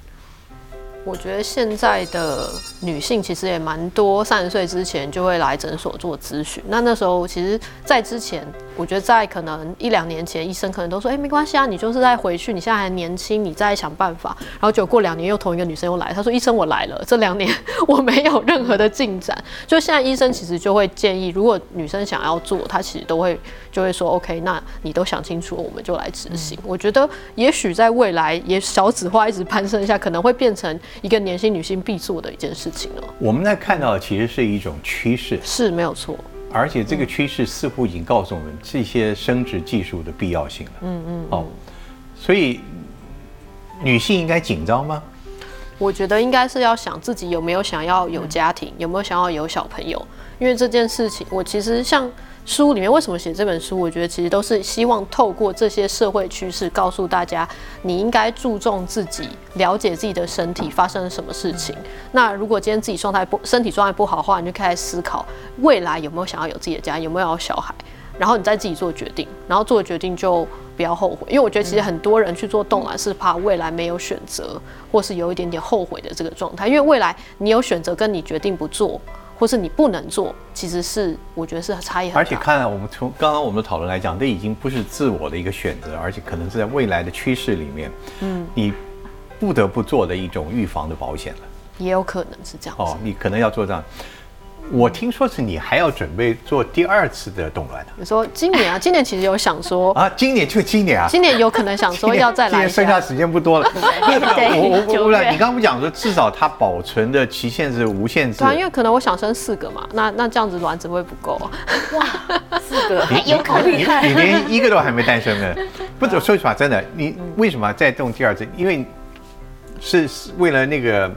[SPEAKER 2] 我觉得现在的女性其实也蛮多，三十岁之前就会来诊所做咨询。那那时候其实，在之前，我觉得在可能一两年前，医生可能都说：“哎，没关系啊，你就是再回去，你现在还年轻，你再想办法。”然后就过两年，又同一个女生又来，她说：“医生，我来了，这两年 我没有任何的进展。”就现在医生其实就会建议，如果女生想要做，她其实都会就会说：“OK，那你都想清楚，我们就来执行。”我觉得也许在未来，也小紫花一直攀升一下，可能会变成。一个年轻女性必做的一件事情了。
[SPEAKER 1] 我们在看到的其实是一种趋势，
[SPEAKER 2] 是没有错。
[SPEAKER 1] 而且这个趋势似乎已经告诉我们这些生殖技术的必要性了。嗯嗯。哦，所以女性应该紧张吗？
[SPEAKER 2] 我觉得应该是要想自己有没有想要有家庭，有没有想要有小朋友。因为这件事情，我其实像。书里面为什么写这本书？我觉得其实都是希望透过这些社会趋势，告诉大家你应该注重自己，了解自己的身体发生了什么事情。那如果今天自己状态不，身体状态不好的话，你就开始思考未来有没有想要有自己的家，有没有要小孩，然后你再自己做决定，然后做决定就不要后悔。因为我觉得其实很多人去做动卵是怕未来没有选择，或是有一点点后悔的这个状态。因为未来你有选择，跟你决定不做。或是你不能做，其实是我觉得是差异很大。
[SPEAKER 1] 而且看来我们从刚刚我们的讨论来讲，这已经不是自我的一个选择，而且可能是在未来的趋势里面，嗯，你不得不做的一种预防的保险了。
[SPEAKER 2] 也有可能是这样。哦，
[SPEAKER 1] 你可能要做这样。我听说是你还要准备做第二次的动乱的。
[SPEAKER 2] 你说今年啊，今年其实有想说
[SPEAKER 1] 啊，今年就今年啊，
[SPEAKER 2] 今年有可能想说要再来。今
[SPEAKER 1] 年剩下时间不多了。我我我来，你刚刚不讲说至少它保存的期限是无限制。
[SPEAKER 2] 对，因为可能我想生四个嘛，那那这样子卵子会不够啊。
[SPEAKER 3] 哇，四个，
[SPEAKER 4] 有可能。
[SPEAKER 1] 你连一个都还没诞生呢。不，说实话，真的，你为什么再动第二次？因为是为了那个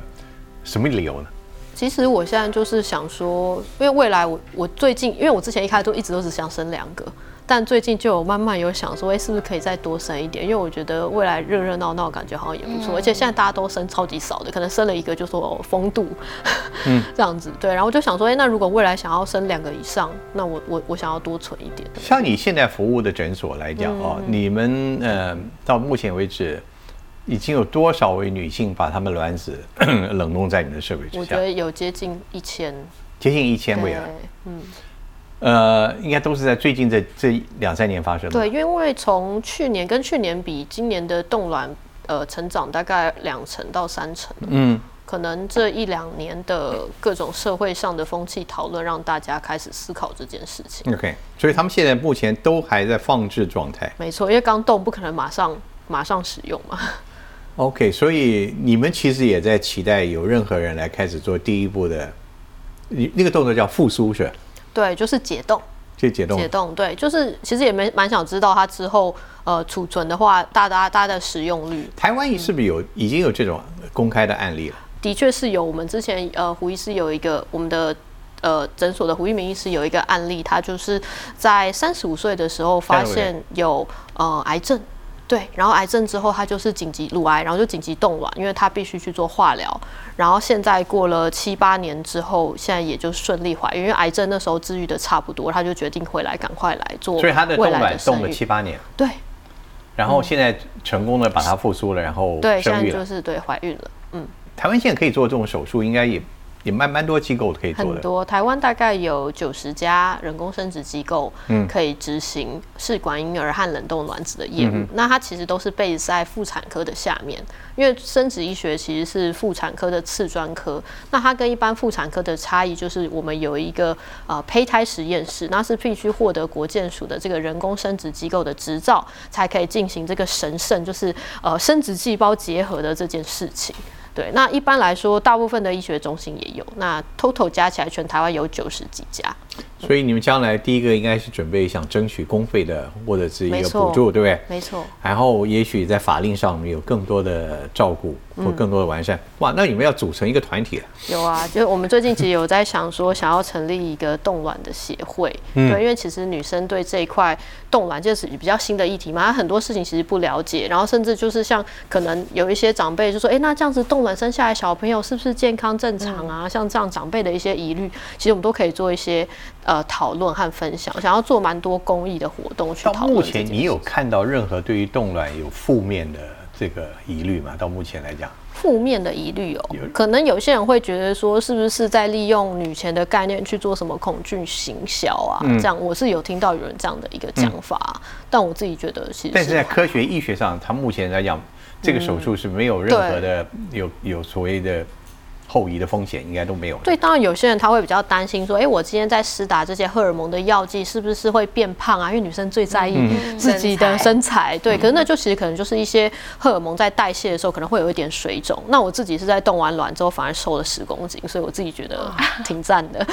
[SPEAKER 1] 什么理由呢？
[SPEAKER 2] 其实我现在就是想说，因为未来我我最近，因为我之前一开始都一直都只想生两个。但最近就有慢慢有想说，哎，是不是可以再多生一点？因为我觉得未来热热闹闹，感觉好像也不错。而且现在大家都生超级少的，可能生了一个就说风度，嗯，这样子对。然后我就想说，哎，那如果未来想要生两个以上，那我我我想要多存一点。
[SPEAKER 1] 像你现在服务的诊所来讲哦，你们呃到目前为止。已经有多少位女性把她们卵子 冷冻在你的设备之下？
[SPEAKER 2] 我觉得有接近一千，
[SPEAKER 1] 接近一千位啊。嗯，呃，应该都是在最近这这两三年发生的。
[SPEAKER 2] 对，因为从去年跟去年比，今年的冻卵呃成长大概两成到三成。嗯，可能这一两年的各种社会上的风气讨论，让大家开始思考这件事情。
[SPEAKER 1] OK，所以他们现在目前都还在放置状态。
[SPEAKER 2] 没错，因为刚冻不可能马上马上使用嘛。
[SPEAKER 1] OK，所以你们其实也在期待有任何人来开始做第一步的，你那个动作叫复苏是吧？
[SPEAKER 2] 对，就是解冻，
[SPEAKER 1] 就解冻，
[SPEAKER 2] 解冻，对，就是其实也没蛮想知道它之后呃储存的话，大大大的使用率。
[SPEAKER 1] 台湾是不是有已经有这种公开的案例了？
[SPEAKER 2] 的确是有，我们之前呃胡医师有一个我们的呃诊所的胡一鸣医师有一个案例，他就是在三十五岁的时候发现有呃癌症。对，然后癌症之后，他就是紧急乳癌，然后就紧急冻卵，因为他必须去做化疗。然后现在过了七八年之后，现在也就顺利怀孕，因为癌症那时候治愈的差不多，他就决定回来，赶快来做。
[SPEAKER 1] 所以他的冻卵冻了七八年。
[SPEAKER 2] 对。
[SPEAKER 1] 然后现在成功的把它复苏了，然后
[SPEAKER 2] 对，现在就是对怀孕了。嗯。
[SPEAKER 1] 台湾现在可以做这种手术，应该也。也蛮蛮多机构可以做的，
[SPEAKER 2] 很多台湾大概有九十家人工生殖机构，嗯，可以执行试管婴儿和冷冻卵子的业务。那它其实都是被在妇产科的下面，因为生殖医学其实是妇产科的次专科。那它跟一般妇产科的差异就是，我们有一个呃胚胎实验室，那是必须获得国健署的这个人工生殖机构的执照，才可以进行这个神圣就是呃生殖细胞结合的这件事情。对，那一般来说，大部分的医学中心也有。那 total 加起来，全台湾有九十几家。
[SPEAKER 1] 所以你们将来第一个应该是准备想争取公费的，或者是一个补助，对不对？
[SPEAKER 2] 没错。
[SPEAKER 1] 然后也许在法令上有更多的照顾或更多的完善。哇，那你们要组成一个团体了
[SPEAKER 2] 有啊，就是我们最近其实有在想说，想要成立一个冻卵的协会。嗯。对，因为其实女生对这一块冻卵就是比较新的议题嘛，她很多事情其实不了解，然后甚至就是像可能有一些长辈就说，哎，那这样子冻卵生下来小朋友是不是健康正常啊？像这样长辈的一些疑虑，其实我们都可以做一些。呃，讨论和分享，想要做蛮多公益的活动去讨论。
[SPEAKER 1] 目前你有看到任何对于冻卵有负面的这个疑虑吗？到目前来讲，
[SPEAKER 2] 负面的疑虑哦，可能有些人会觉得说，是不是在利用女权的概念去做什么恐惧行销啊？这样我是有听到有人这样的一个讲法，但我自己觉得其实，
[SPEAKER 1] 但是在科学医学上，它目前来讲，这个手术是没有任何的有有所谓的。后移的风险应该都没有。
[SPEAKER 2] 对，当然有些人他会比较担心说，哎，我今天在施打这些荷尔蒙的药剂，是不是会变胖啊？因为女生最在意自己的身材。对，可是那就其实可能就是一些荷尔蒙在代谢的时候可能会有一点水肿。那我自己是在动完卵之后反而瘦了十公斤，所以我自己觉得挺赞的。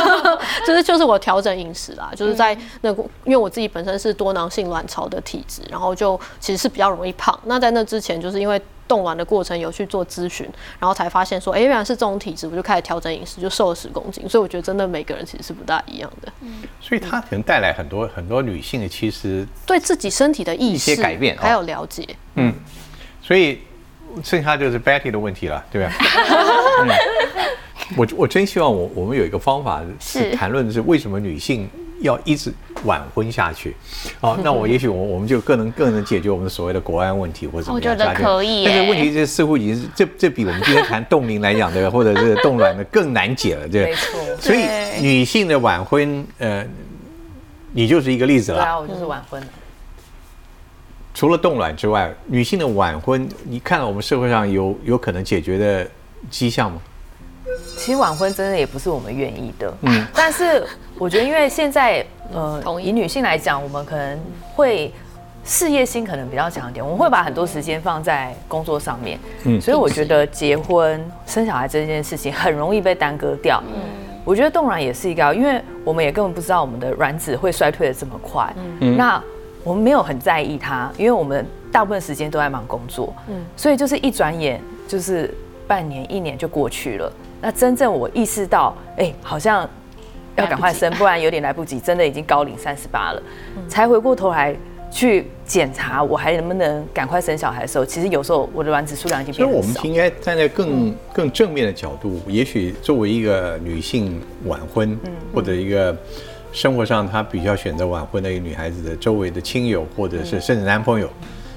[SPEAKER 2] 就是就是我调整饮食啦，就是在那因为我自己本身是多囊性卵巢的体质，然后就其实是比较容易胖。那在那之前就是因为。冻卵的过程有去做咨询，然后才发现说，哎，原来是这种体质，我就开始调整饮食，就瘦了十公斤。所以我觉得真的每个人其实是不大一样的。
[SPEAKER 1] 嗯，所以它可能带来很多很多女性的其实
[SPEAKER 2] 对自己身体的意识
[SPEAKER 1] 改变，
[SPEAKER 2] 还有了解。
[SPEAKER 1] 嗯，所以剩下就是 Betty 的问题了，对吧？我我真希望我我们有一个方法是谈论的是为什么女性。要一直晚婚下去，哦，那我也许我我们就更能更能解决我们所谓的国安问题或者怎么
[SPEAKER 4] 样？我觉得可以。
[SPEAKER 1] 但是问题这似乎已经是这这比我们今天谈冻龄来讲的，或者是冻卵的更难解了，
[SPEAKER 3] 对没错。
[SPEAKER 1] 所以女性的晚婚，呃，你就是一个例子了。
[SPEAKER 3] 对啊，我就是晚婚。
[SPEAKER 1] 除了冻卵之外，女性的晚婚，你看到我们社会上有有可能解决的迹象吗？
[SPEAKER 3] 其实晚婚真的也不是我们愿意的，嗯，但是我觉得，因为现在，呃，以女性来讲，我们可能会事业心可能比较强一点，我们会把很多时间放在工作上面，嗯，所以我觉得结婚生小孩这件事情很容易被耽搁掉，嗯，我觉得冻卵也是一个，因为我们也根本不知道我们的卵子会衰退的这么快，嗯，那我们没有很在意它，因为我们大部分时间都在忙工作，嗯，所以就是一转眼就是半年一年就过去了。那真正我意识到，哎，好像要赶快生，不然有点来不及，真的已经高龄三十八了，才回过头来去检查我还能不能赶快生小孩的时候，其实有时候我的卵子数量已经
[SPEAKER 1] 所以
[SPEAKER 3] 变很少。
[SPEAKER 1] 我们应该站在更更正面的角度，也许作为一个女性晚婚，或者一个生活上她比较选择晚婚的一个女孩子的周围的亲友，或者是甚至男朋友，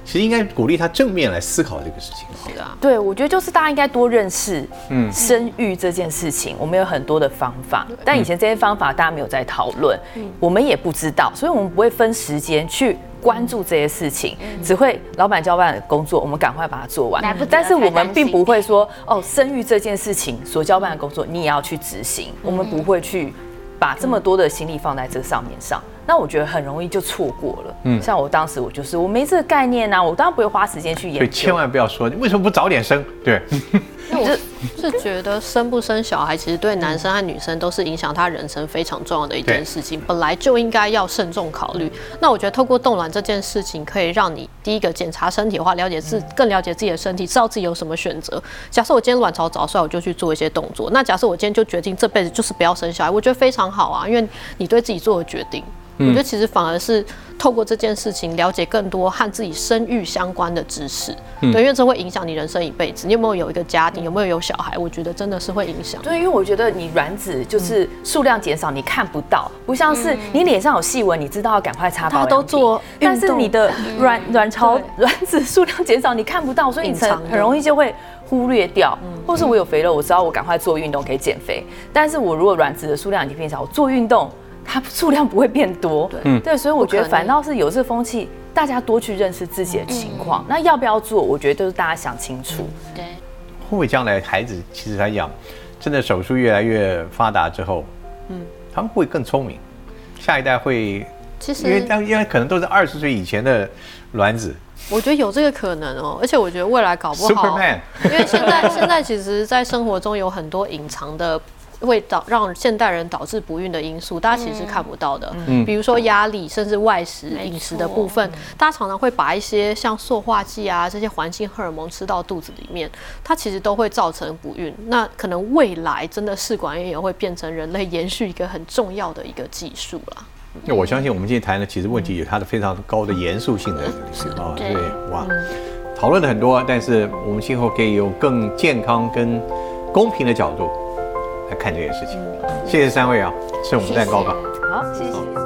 [SPEAKER 1] 其实应该鼓励他正面来思考这个事情。
[SPEAKER 2] 是啊，
[SPEAKER 3] 对，我觉得就是大家应该多认识，嗯，生育这件事情，我们有很多的方法，但以前这些方法大家没有在讨论，我们也不知道，所以我们不会分时间去关注这些事情，只会老板交办的工作，我们赶快把它做完。但是我们并不会说，哦，生育这件事情所交办的工作你也要去执行，我们不会去把这么多的心力放在这个上面上。那我觉得很容易就错过了。嗯，像我当时我就是我没这个概念啊，我当然不会花时间去研究。
[SPEAKER 1] 所以千万不要说你为什么不早点生？对，
[SPEAKER 2] 我是觉得生不生小孩，其实对男生和女生都是影响他人生非常重要的一件事情，本来就应该要慎重考虑。那我觉得透过冻卵这件事情，可以让你第一个检查身体的话，了解自更了解自己的身体，知道自己有什么选择。假设我今天卵巢早衰，我就去做一些动作。那假设我今天就决定这辈子就是不要生小孩，我觉得非常好啊，因为你对自己做的决定。我觉得其实反而是透过这件事情了解更多和自己生育相关的知识，对，因为这会影响你人生一辈子。你有没有有一个家庭，有没有有小孩？我觉得真的是会影响。
[SPEAKER 3] 对，因为我觉得你卵子就是数量减少，你看不到，不像是你脸上有细纹，你知道要赶快擦保
[SPEAKER 2] 都做运动
[SPEAKER 3] 但是你的卵卵巢卵子数量减少，你看不到，所以你很
[SPEAKER 2] 隐藏
[SPEAKER 3] 很容易就会忽略掉。或是我有肥肉，我知道我赶快做运动可以减肥，但是我如果卵子的数量已经变少，我做运动它数量不会变多。
[SPEAKER 2] 对
[SPEAKER 3] 对，所以我觉得反倒是有这风气，大家多去认识自己的情况。那要不要做，我觉得都是大家想清楚。
[SPEAKER 4] 对，
[SPEAKER 1] 会不会将来孩子其实来讲，真的手术越来越发达之后，嗯，他们会更聪明，下一代会，
[SPEAKER 2] 其实
[SPEAKER 1] 因为当因为可能都是二十岁以前的卵子
[SPEAKER 2] 我觉得有这个可能哦，而且我觉得未来搞不好因为现在现在其实，在生活中有很多隐藏的。会导让现代人导致不孕的因素，大家其实是看不到的。嗯，比如说压力，甚至外食、饮食的部分，大家常常会把一些像塑化剂啊这些环境荷尔蒙吃到肚子里面，它其实都会造成不孕。那可能未来真的试管婴儿会变成人类延续一个很重要的一个技术啦。
[SPEAKER 1] 那我相信我们今天谈的其实问题有它的非常高的严肃性的啊，
[SPEAKER 4] 对。
[SPEAKER 1] 对，哇，讨论了很多，但是我们今后可以用更健康跟公平的角度来看这件事情。谢谢三位啊，吃我们蛋糕吧。
[SPEAKER 3] 好，谢谢。